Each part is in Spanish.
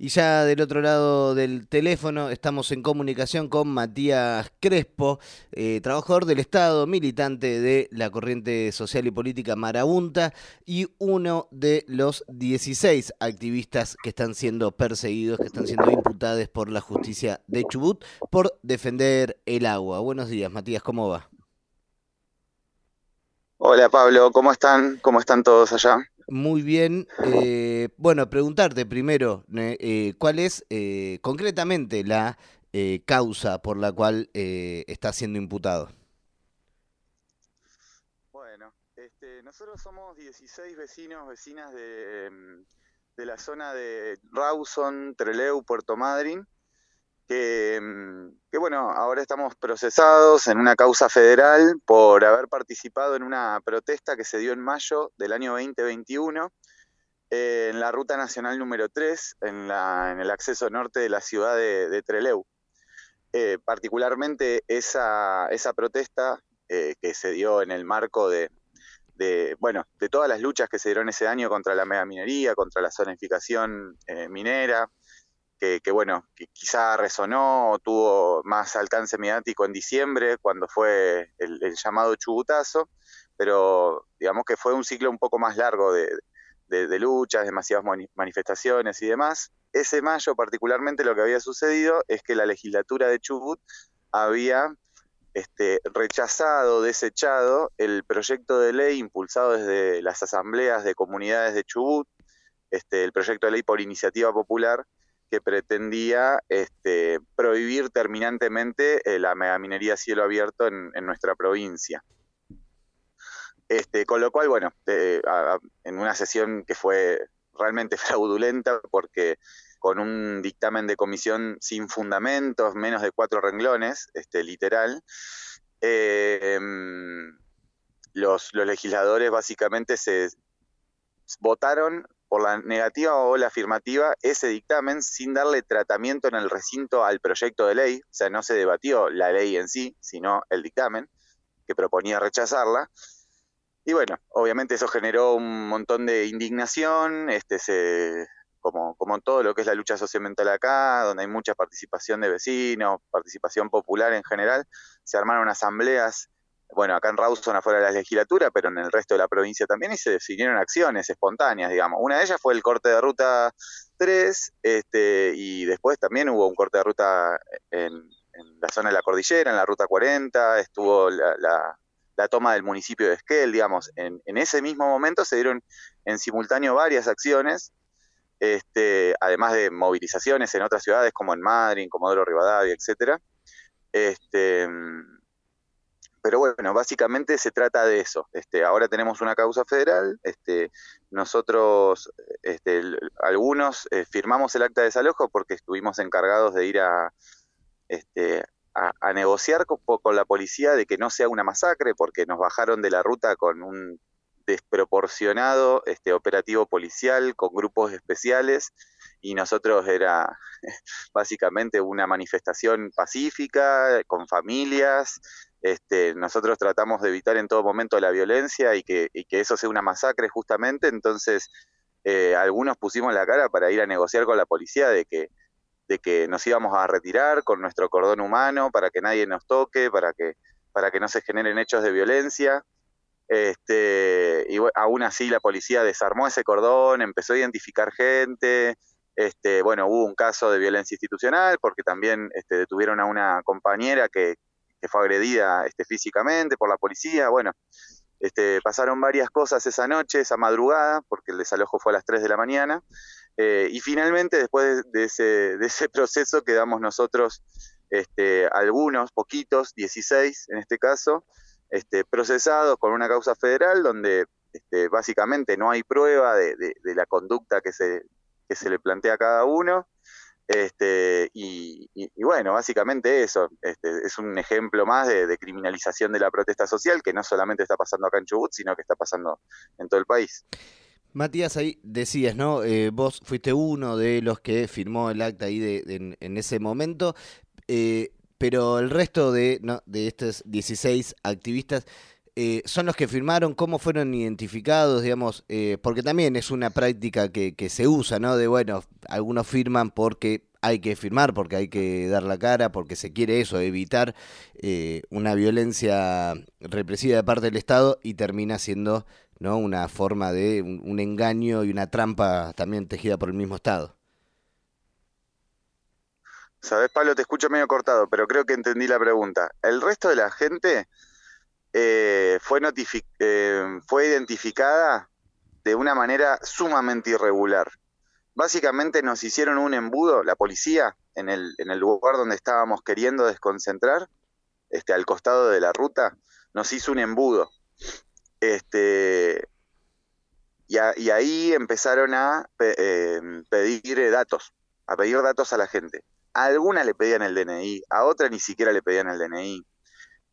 Y ya del otro lado del teléfono estamos en comunicación con Matías Crespo, eh, trabajador del Estado, militante de la corriente social y política Marabunta y uno de los 16 activistas que están siendo perseguidos, que están siendo imputados por la justicia de Chubut por defender el agua. Buenos días, Matías, ¿cómo va? Hola Pablo, ¿cómo están? ¿Cómo están todos allá? Muy bien. Eh, bueno, preguntarte primero, eh, ¿cuál es eh, concretamente la causa por la cual está siendo imputado? Bueno, este, nosotros somos 16 vecinos, vecinas de, em, de la zona de Rawson, Treleu, Puerto Madryn, Mm, que, bueno, ahora estamos procesados en una causa federal por haber participado en una protesta que se dio en mayo del año 2021 eh, en la ruta nacional número 3, en, la, en el acceso norte de la ciudad de, Treleu. Eh, particularmente esa, esa protesta eh, que se dio en el marco de, de, bueno, de todas las luchas que se dieron ese año contra la megaminería, contra la zonificación minera, que, bueno, que quizá resonó tuvo más alcance mediático en diciembre, cuando fue el, llamado chubutazo, pero digamos que fue un ciclo un poco más largo de, luchas, demasiadas manifestaciones y demás. Ese mayo particularmente lo que había sucedido es que la legislatura de Chubut había este, rechazado, desechado el proyecto de ley impulsado desde las asambleas de comunidades de Chubut, este, el proyecto de ley por iniciativa popular, que pretendía este, prohibir terminantemente eh, la megaminería a cielo abierto en, nuestra provincia. Este, con lo cual, bueno, en una sesión que fue realmente fraudulenta porque con un dictamen de comisión sin fundamentos, menos de cuatro renglones, este, literal, eh, los, los legisladores básicamente se votaron por la negativa o la afirmativa ese dictamen sin darle tratamiento en el recinto al proyecto de ley, o sea, no se debatió la ley en sí, sino el dictamen, que proponía rechazarla. Y bueno, obviamente eso generó un montón de indignación, este se, como, como todo lo que es la lucha socioambiental acá, donde hay mucha participación de vecinos, participación popular en general, se armaron asambleas bueno, acá en Rawson afuera de la legislatura, pero en el resto de la provincia también, y se definieron acciones espontáneas, digamos. Una de ellas fue el corte de ruta 3, este, y después también hubo un corte de ruta en, la zona de la cordillera, en la ruta 40, estuvo la, toma del municipio de Esquel, digamos. En, ese mismo momento se dieron en simultáneo varias acciones, este, además de movilizaciones en otras ciudades como en Madrid, Comodoro Rivadavia, etcétera. Este, pero bueno, básicamente se trata de eso. Este, ahora tenemos una causa federal, este, nosotros, este, algunos eh, firmamos el acta de desalojo porque estuvimos encargados de ir a, este, a, negociar con, con, la policía de que no sea una masacre, porque nos bajaron de la ruta con un desproporcionado este, operativo policial, con grupos especiales, y nosotros era básicamente una manifestación pacífica, con familias, este, nosotros tratamos de evitar en todo momento la violencia y que, eso sea una masacre justamente, entonces eh, algunos pusimos la cara para ir a negociar con la policía de que, nos íbamos a retirar con nuestro cordón humano para que nadie nos toque, para que, para que no se generen hechos de violencia. Este, y aún así la policía desarmó ese cordón, empezó a identificar gente, este, bueno, hubo un caso de violencia institucional porque también este, detuvieron a una compañera que, que fue agredida este, físicamente por la policía. Bueno, este, pasaron varias cosas esa noche, esa madrugada, porque el desalojo fue a las 3 de la mañana. Eh, y finalmente, después de ese, de ese proceso, quedamos nosotros, este, algunos, poquitos, 16 en este caso, este, procesados con una causa federal donde este, básicamente no hay prueba de, la conducta que se le plantea a cada uno. Este, y, bueno, básicamente eso, este, es un ejemplo más de, criminalización de la protesta social que no solamente está pasando acá en Chubut, sino que está pasando en todo el país. Matías, ahí decías, ¿no? Eh, vos fuiste uno de los que firmó el acta ahí en, ese momento, eh, pero el resto de, de estos 16 activistas eh, son los que firmaron, cómo fueron identificados, digamos, eh, porque también es una práctica que, que se usa, ¿no? De, bueno, algunos firman porque hay que firmar, porque hay que dar la cara, porque se quiere eso, evitar eh, una violencia represiva de parte del Estado y termina siendo ¿no? una forma de un, engaño y una trampa también tejida por el mismo Estado. Sabes, Pablo, te escucho medio cortado, pero creo que entendí la pregunta. El resto de la gente eh, fue, eh, fue identificada de una manera sumamente irregular. Básicamente nos hicieron un embudo, la policía, en el, en el lugar donde estábamos queriendo desconcentrar, este, al costado de la ruta, nos hizo un embudo. Este, y, ahí empezaron a eh, pedir datos, a pedir datos a la gente. A alguna le pedían el DNI, a otra ni siquiera le pedían el DNI.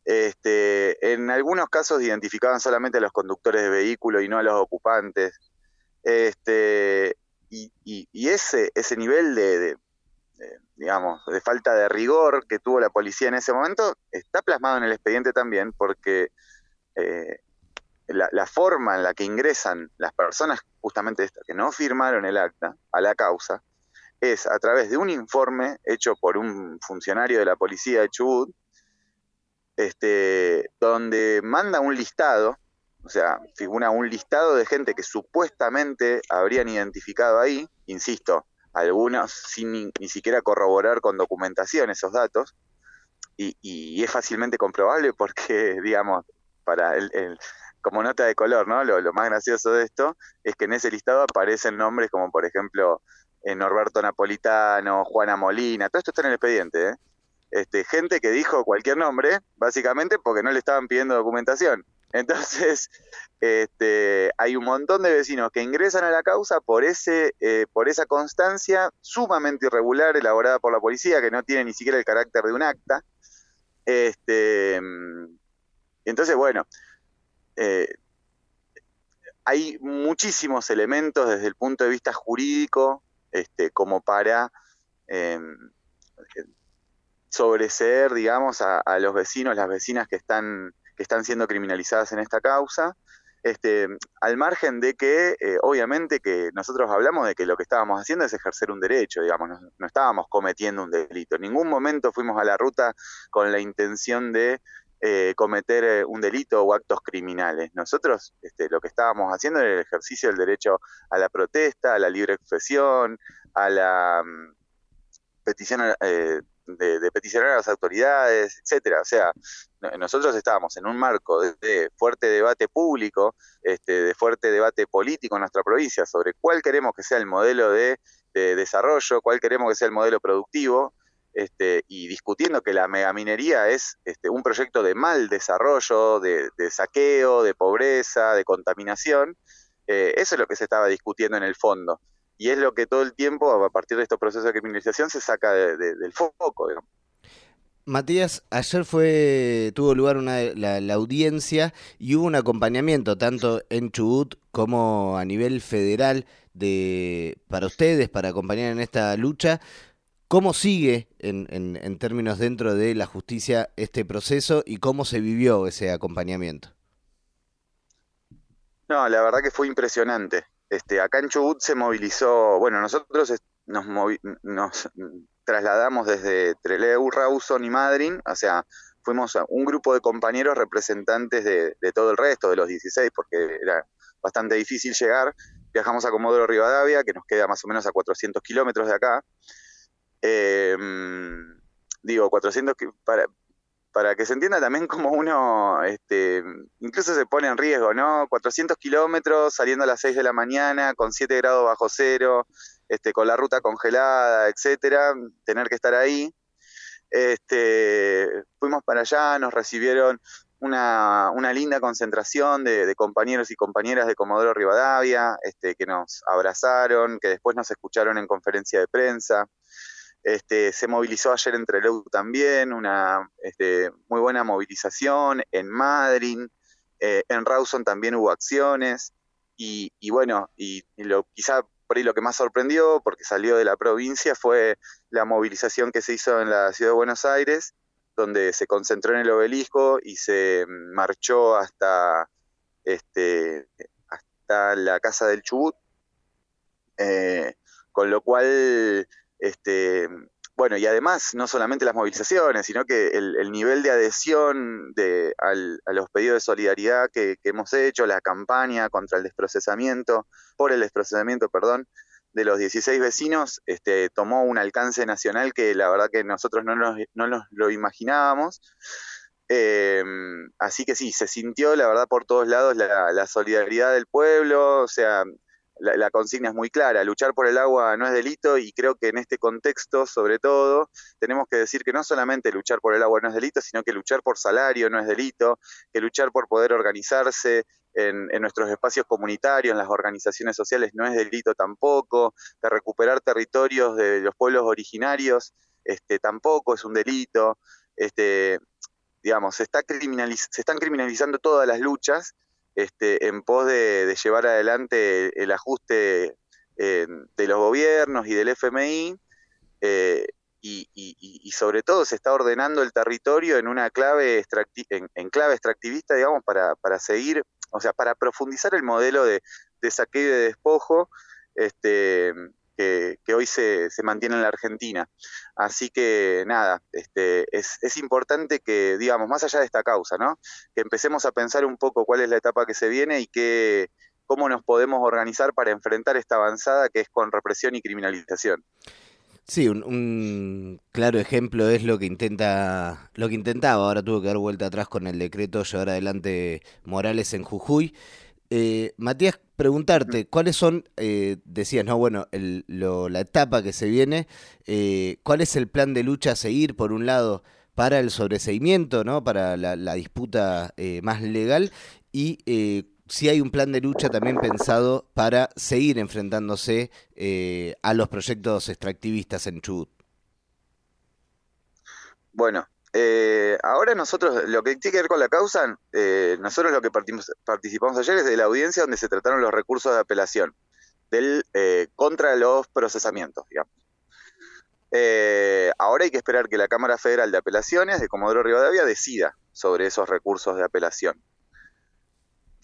Este, en algunos casos identificaban solamente a los conductores de vehículo y no a los ocupantes. Este, y, ese, nivel de, digamos, de falta de rigor que tuvo la policía en ese momento está plasmado en el expediente también porque eh, la, forma en la que ingresan las personas justamente estas que no firmaron el acta a la causa es a través de un informe hecho por un funcionario de la policía de Chubut, este, donde manda un listado o sea, figura un listado de gente que supuestamente habrían identificado ahí, insisto, algunos sin ni, siquiera corroborar con documentación esos datos, y, es fácilmente comprobable porque, digamos, para el, como nota de color, ¿no? Lo, más gracioso de esto es que en ese listado aparecen nombres como, por ejemplo, eh, Norberto Napolitano, Juana Molina, todo esto está en el expediente, ¿eh? Este, gente que dijo cualquier nombre, básicamente porque no le estaban pidiendo documentación. Entonces, este, hay un montón de vecinos que ingresan a la causa por, ese, eh, por esa constancia sumamente irregular elaborada por la policía, que no tiene ni siquiera el carácter de un acta. Este, entonces, bueno, eh, hay muchísimos elementos desde el punto de vista jurídico este, como para eh, sobreseer, digamos, a, a los vecinos, las vecinas que están que están siendo criminalizadas en esta causa. Este, al margen de que, eh, obviamente, que nosotros hablamos de que lo que estábamos haciendo es ejercer un derecho, digamos, no, estábamos cometiendo un delito. En ningún momento fuimos a la ruta con la intención de eh, cometer eh, un delito o actos criminales. Nosotros este, lo que estábamos haciendo era el ejercicio del derecho a la protesta, a la libre expresión, a la mm, petición de, peticionar a las autoridades, etcétera. O sea, nosotros estábamos en un marco de, fuerte debate público, este, de fuerte debate político en nuestra provincia sobre cuál queremos que sea el modelo de, desarrollo, cuál queremos que sea el modelo productivo, este, y discutiendo que la megaminería es este, un proyecto de mal desarrollo, de, saqueo, de pobreza, de contaminación. Eh, eso es lo que se estaba discutiendo en el fondo y es lo que todo el tiempo, a partir de estos procesos de criminalización, se saca del foco. Matías, ayer fue tuvo lugar una, la, audiencia y hubo un acompañamiento tanto en Chubut como a nivel federal de para ustedes, para acompañar en esta lucha. ¿Cómo sigue en, en, en términos dentro de la justicia este proceso y cómo se vivió ese acompañamiento? No, la verdad que fue impresionante. Este, acá en Chubut se movilizó, bueno, nosotros nos, trasladamos desde Trelew, Rawson y Madryn, o sea, fuimos un grupo de compañeros representantes de, todo el resto, de los 16, porque era bastante difícil llegar. Viajamos a Comodoro Rivadavia, que nos queda más o menos a 400 kilómetros de acá. Em, digo, 400 para, para que se entienda también como uno este, incluso se pone en riesgo, ¿no? 400 kilómetros saliendo a las 6 de la mañana con 7 grados bajo cero, este, con la ruta congelada, etcétera, tener que estar ahí. Este, fuimos para allá, nos recibieron una, linda concentración de, compañeros y compañeras de Comodoro Rivadavia, este, que nos abrazaron, que después nos escucharon en conferencia de prensa. Este, se movilizó ayer entre Trelew también, una este, muy buena movilización, en Madrid, eh, en Rawson también hubo acciones, y, bueno, y, lo, quizá por ahí lo que más sorprendió, porque salió de la provincia, fue la movilización que se hizo en la ciudad de Buenos Aires, donde se concentró en el obelisco y se marchó hasta, este, hasta la Casa del Chubut, eh, con lo cual este, bueno, y además, no solamente las movilizaciones, sino que el, nivel de adhesión de, a los pedidos de solidaridad que, hemos hecho, la campaña contra el desprocesamiento, por el desprocesamiento, perdón, de los 16 vecinos, este, tomó un alcance nacional que la verdad que nosotros no nos, no lo imaginábamos. Em, así que sí, se sintió, la verdad, por todos lados la, la solidaridad del pueblo, o sea, la, consigna es muy clara, luchar por el agua no es delito y creo que en este contexto, sobre todo, tenemos que decir que no solamente luchar por el agua no es delito, sino que luchar por salario no es delito, que luchar por poder organizarse en, nuestros espacios comunitarios, en las organizaciones sociales no es delito tampoco, que recuperar territorios de los pueblos originarios este, tampoco es un delito. Este, digamos, se, está se están criminalizando todas las luchas este, en pos de, llevar adelante el ajuste eh, de los gobiernos y del FMI, eh, y, sobre todo se está ordenando el territorio en una clave, en, clave extractivista, digamos, para, para, seguir, o sea, para profundizar el modelo de, de saqueo y de despojo, este, que, hoy se, se, mantiene en la Argentina. Así que nada, este, es, es, importante que, digamos, más allá de esta causa, ¿no? que empecemos a pensar un poco cuál es la etapa que se viene y que, cómo nos podemos organizar para enfrentar esta avanzada que es con represión y criminalización. Sí, un, un, claro ejemplo es lo que intenta, lo que intentaba, ahora tuvo que dar vuelta atrás con el decreto llevar adelante Morales en Jujuy. Eh, Matías, preguntarte, ¿cuáles son, eh, decías, no, bueno, la etapa que se viene, eh, cuál es el plan de lucha a seguir, por un lado, para el sobreseimiento, ¿no? para la, disputa más legal, y si hay un plan de lucha también pensado para seguir enfrentándose a los proyectos extractivistas en Chubut? Bueno, eh, ahora nosotros, lo que tiene que ver con la causa, eh, nosotros lo que participamos ayer es de la audiencia donde se trataron los recursos de apelación del eh, contra los procesamientos, digamos. ahora hay que esperar que la Cámara Federal de Apelaciones de Comodoro Rivadavia decida sobre esos recursos de apelación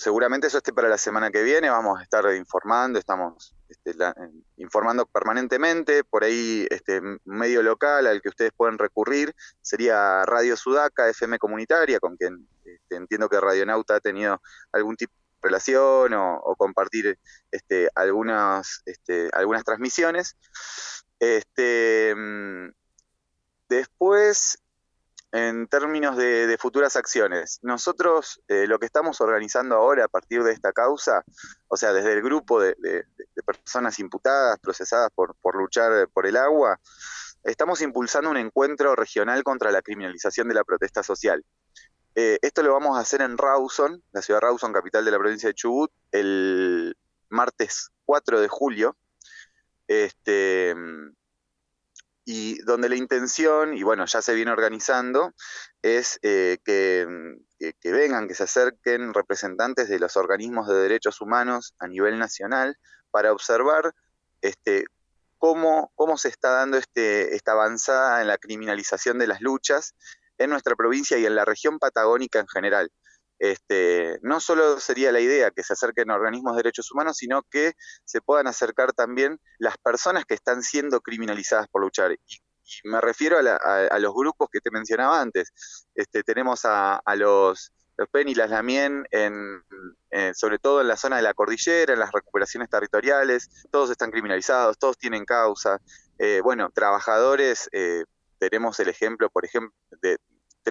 seguramente eso esté para la semana que viene, vamos a estar informando, estamos este, informando permanentemente, por ahí este medio local al que ustedes pueden recurrir sería Radio Sudaca, FM comunitaria, con quien este, entiendo que Radionauta ha tenido algún tipo de relación o, compartir este, algunas, algunas transmisiones. Mm, después, en términos de, futuras acciones. Nosotros eh, lo que estamos organizando ahora a partir de esta causa, o sea, desde el grupo de, personas imputadas, procesadas por, luchar por el agua, estamos impulsando un encuentro regional contra la criminalización de la protesta social. Eh, esto lo vamos a hacer en Rawson, la ciudad de Rawson, capital de la provincia de Chubut, el martes 4 de julio. Este, y donde la intención, y bueno, ya se viene organizando, es eh, que, vengan, que se acerquen representantes de los organismos de derechos humanos a nivel nacional para observar este, cómo, cómo se está dando este, esta avanzada en la criminalización de las luchas en nuestra provincia y en la región patagónica en general este, no solo sería la idea que se acerquen a organismos de derechos humanos, sino que se puedan acercar también las personas que están siendo criminalizadas por luchar. Y, me refiero a, los grupos que te mencionaba antes. Este, tenemos a, los, los PEN y las LAMIEN, en, sobre todo en la zona de la cordillera, en las recuperaciones territoriales, todos están criminalizados, todos tienen causa. Eh, bueno, trabajadores, eh, tenemos el ejemplo, por ejemplo, de,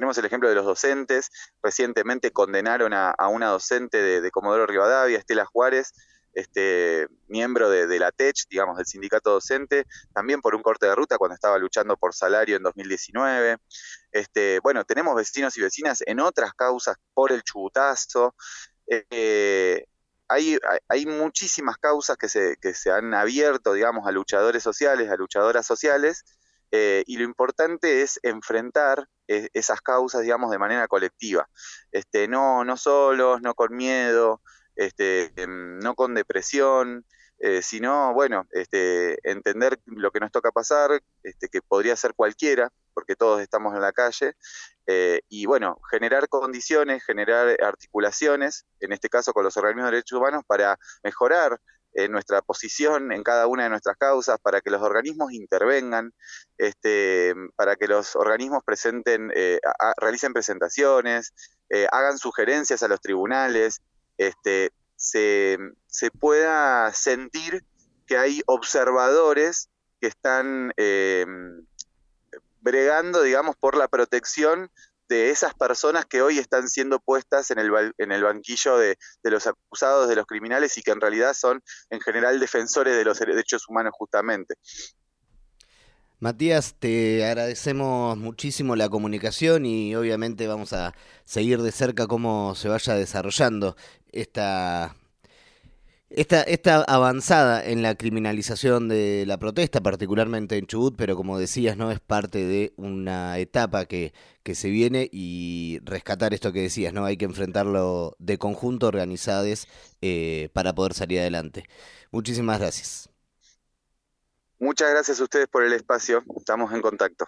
tenemos el ejemplo de los docentes. Recientemente condenaron a, una docente de, Comodoro Rivadavia, Estela Juárez, este, miembro de, la TECH, digamos, del sindicato docente, también por un corte de ruta cuando estaba luchando por salario en 2019. Este, bueno, tenemos vecinos y vecinas en otras causas por el chubutazo. Eh, hay, hay, muchísimas causas que se, que se han abierto, digamos, a luchadores sociales, a luchadoras sociales, eh, y lo importante es enfrentar e, esas causas, digamos, de manera colectiva. Este, no, no solos, no con miedo, este, em, no con depresión, eh, sino, bueno, este, entender lo que nos toca pasar, este, que podría ser cualquiera, porque todos estamos en la calle, eh, y bueno, generar condiciones, generar articulaciones, en este caso con los organismos de derechos humanos, para mejorar eh, nuestra posición en cada una de nuestras causas, para que los organismos intervengan, este, para que los organismos presenten, eh, realicen presentaciones, hagan sugerencias a los tribunales, este, se, se pueda sentir que hay observadores que están eh, bregando, digamos, por la protección de esas personas que hoy están siendo puestas en el, en el banquillo de, los acusados, de los criminales y que en realidad son en general defensores de los derechos humanos justamente. Matías, te agradecemos muchísimo la comunicación y obviamente vamos a seguir de cerca cómo se vaya desarrollando esta esta, avanzada en la criminalización de la protesta, particularmente en Chubut, pero como decías, no es parte de una etapa que, que se viene y rescatar esto que decías, ¿no? Hay que enfrentarlo de conjunto, organizados, eh, para poder salir adelante. Muchísimas gracias. Muchas gracias a ustedes por el espacio. Estamos en contacto.